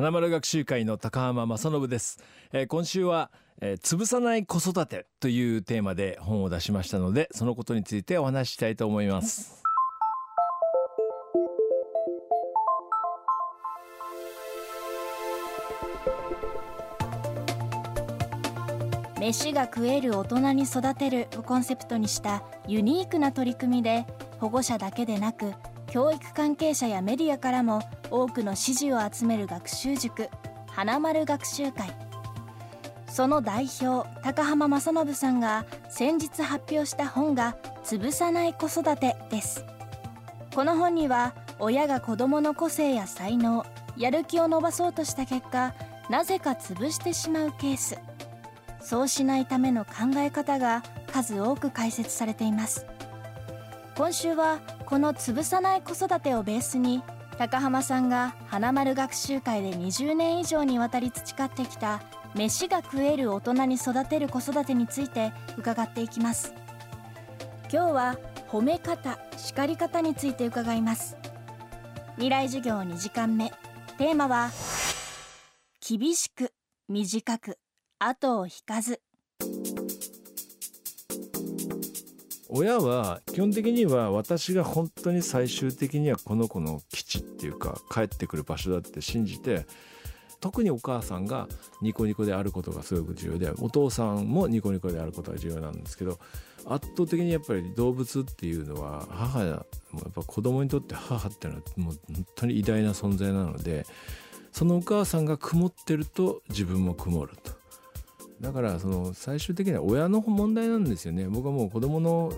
花丸学習会の高浜正信です、えー、今週は、えー、潰さない子育てというテーマで本を出しましたのでそのことについてお話ししたいと思います。飯が食える大人に育てるをコンセプトにしたユニークな取り組みで保護者だけでなく教育関係者やメディアからも多くの支持を集める学習塾花丸学習会。その代表高浜正信さんが先日発表した本が「潰さない子育て」です。この本には親が子どもの個性や才能やる気を伸ばそうとした結果なぜか潰してしまうケース。そうしないための考え方が数多く解説されています。今週はこの潰さない子育てをベースに高浜さんが花丸学習会で20年以上にわたり培ってきた飯が食える大人に育てる子育てについて伺っていきます。今日は褒め方叱り方について伺います。未来授業2時間目。テーマは厳しく短く後を引かず。親は基本的には私が本当に最終的にはこの子の基地っていうか帰ってくる場所だって信じて特にお母さんがニコニコであることがすごく重要でお父さんもニコニコであることが重要なんですけど圧倒的にやっぱり動物っていうのは母ややっぱ子供にとって母っていうのはもう本当に偉大な存在なのでそのお母さんが曇ってると自分も曇ると。だからその最終的には親の問題なんですよね僕はもう子供の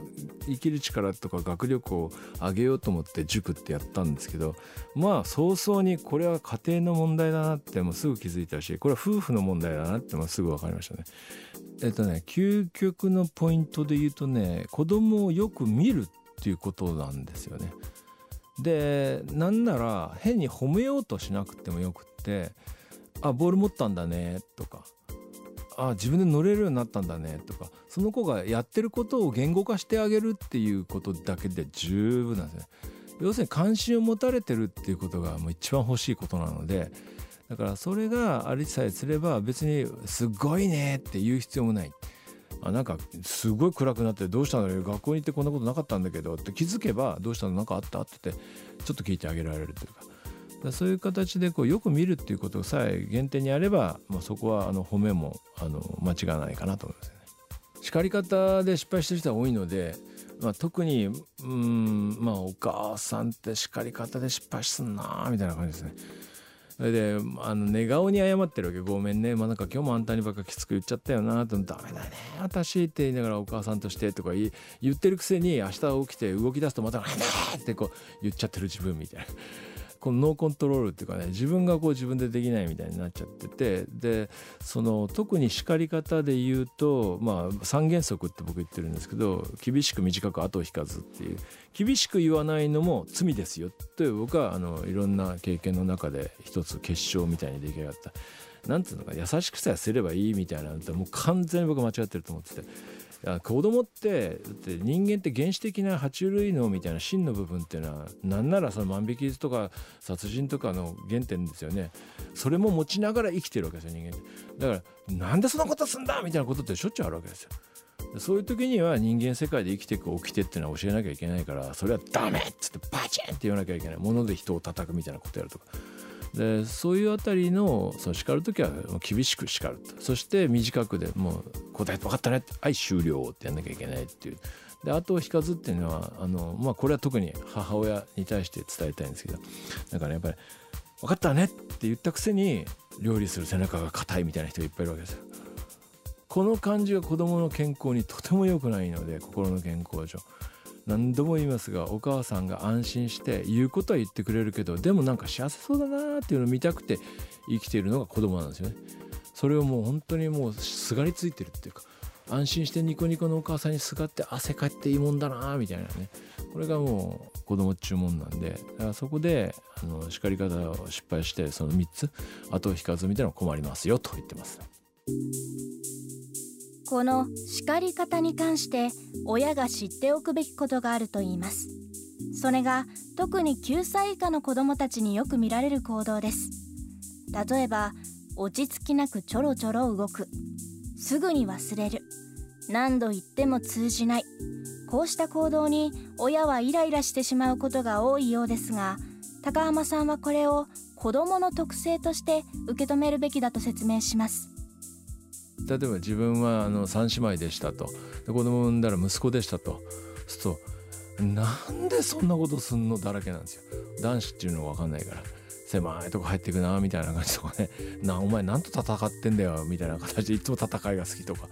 生きる力とか学力を上げようと思って塾ってやったんですけどまあ早々にこれは家庭の問題だなってもうすぐ気づいたしこれは夫婦の問題だなってもうすぐ分かりましたね。えっとね究極のポイントで言うとね子供をよく見るっていうことなんですよね。でなんなら変に褒めようとしなくてもよくって「あボール持ったんだね」とかあ自分で乗れるようになったんだねとかその子がやってることを言語化してあげるっていうことだけで十分なんですね。要するに関心を持たれてるっていうことがもう一番欲しいことなのでだからそれがありさえすれば別に「すごいね」って言う必要もない。あなんかすごい暗くなって「どうしたのよ学校に行ってこんなことなかったんだけど」って気づけば「どうしたの何かあった?」って言ってちょっと聞いてあげられるというかそういう形でこうよく見るっていうことさえ限定にあれば、まあ、そこはあの褒めもあの間違わないかなと思いますね。叱り方で失敗してる人は多いので、まあ、特にうんまあお母さんって叱り方で失敗すんなみたいな感じですね。それであの寝顔に謝ってるわけごめんねまあなんか今日もあんたにばっかきつく言っちゃったよなとダメだね私って言いながらお母さんとしてとか言ってるくせに明日起きて動き出すとまた「なんだ!」ってこう言っちゃってる自分みたいな。このノーコントロールっていうかね自分がこう自分でできないみたいになっちゃっててでその特に叱り方で言うとまあ三原則って僕言ってるんですけど厳しく短く後を引かずっていう厳しく言わないのも罪ですよという僕はあのいろんな経験の中で一つ結晶みたいに出来上がった。なんていうのか優しくさえすればいいみたいなのってもう完全に僕間違ってると思ってて子供ってだって人間って原始的な爬虫類脳みたいな真の部分っていうのはなんならその万引きとか殺人とかの原点ですよね。それも持ちながら生きてるわけですよ人間。ってだからなんでそんなことすんだみたいなことってしょっちゅうあるわけですよ。そういう時には人間世界で生きていく掟っていうのは教えなきゃいけないからそれはダメっつってバチンって言わなきゃいけない。もので人を叩くみたいなことやるとか。でそういうあたりのその叱る時は厳しく叱るとそして短くでもう答えて分かったねってはい終了ってやんなきゃいけないっていうで後を引かずっていうのはあの、まあ、これは特に母親に対して伝えたいんですけどだからやっぱり「分かったね」って言ったくせに料理する背中が硬いみたいな人がいっぱいいるわけですよ。この感じが子どもの健康にとても良くないので心の健康上。何度も言いますがお母さんが安心して言うことは言ってくれるけどでもなんか幸せそうだなっていうのを見たくて生きているのが子供なんですよね。それをもう本当にもうすがりついてるっていうか安心してニコニコのお母さんにすがって汗かいていいもんだなみたいなねこれがもう子供っちゅうもんなんでだからそこであの叱り方を失敗してその3つ後を引かずみたいなの困りますよと言ってます。この叱り方に関して親が知っておくべきことがあるといいます。それが特に9歳以下の子どもたちによく見られる行動です。例えば落ち着きなくちょろちょろ動く。すぐに忘れる。何度言っても通じない。こうした行動に親はイライラしてしまうことが多いようですが高浜さんはこれを子どもの特性として受け止めるべきだと説明します。例えば自分はあの3姉妹でしたと。で子供産んだら息子でしたと。そうするとなんでそんなことすんのだらけなんですよ。男子っていうのが分かんないから。狭いとこ入っていくなみたいな感じとかね。なお前何と戦ってんだよみたいな形でいつも戦いが好きとか。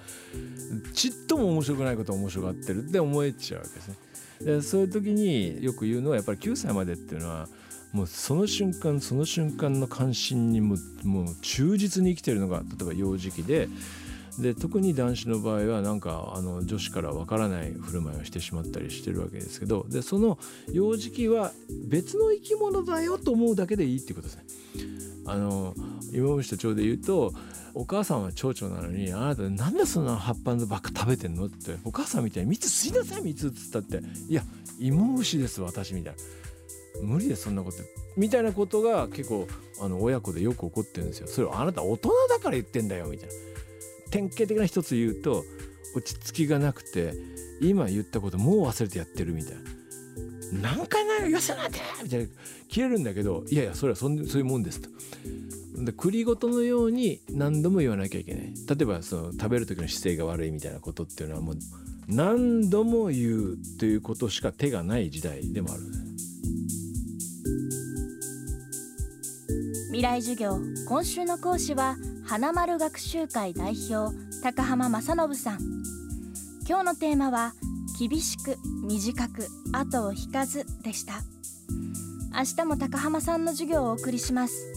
ちっとも面白くないことを面白がってるって思えちゃうわけですね。でそういう時によく言うのはやっぱり9歳までっていうのはもうその瞬間その瞬間の関心にももう忠実に生きてるのが例えば幼児期でで特に男子の場合はなんかあの女子からわからない振る舞いをしてしまったりしてるわけですけどでその幼児期は別の生き物だよと思うだけでいいっていうことですね。あの今虫と蝶で言うとお母さんは蝶々なのにあなたなんでそんな葉っぱばっか食べてんのってお母さんみたいに蜜吸いなさい蜜っつったっていや芋虫です私みたいな無理でそんなこと。みたいなことが結構あの親子でよく起こってるんですよ。それをあなた大人だから言ってんだよみたいな。典型的な一つ言うと落ち着きがなくて今言ったこともう忘れてやってるみたいな。何回なよせなってみたいな。切れるんだけどいやいやそれはそんそういうもんですと。で栗ごとのように何度も言わなきゃいけない。例えばその食べる時の姿勢が悪いみたいなことっていうのはもう何度も言うということしか手がない時代でもある。未来授業今週の講師は花丸学習会代表高浜正信さん。今日のテーマは厳しく短く後を引かずでした。明日も高浜さんの授業をお送りします。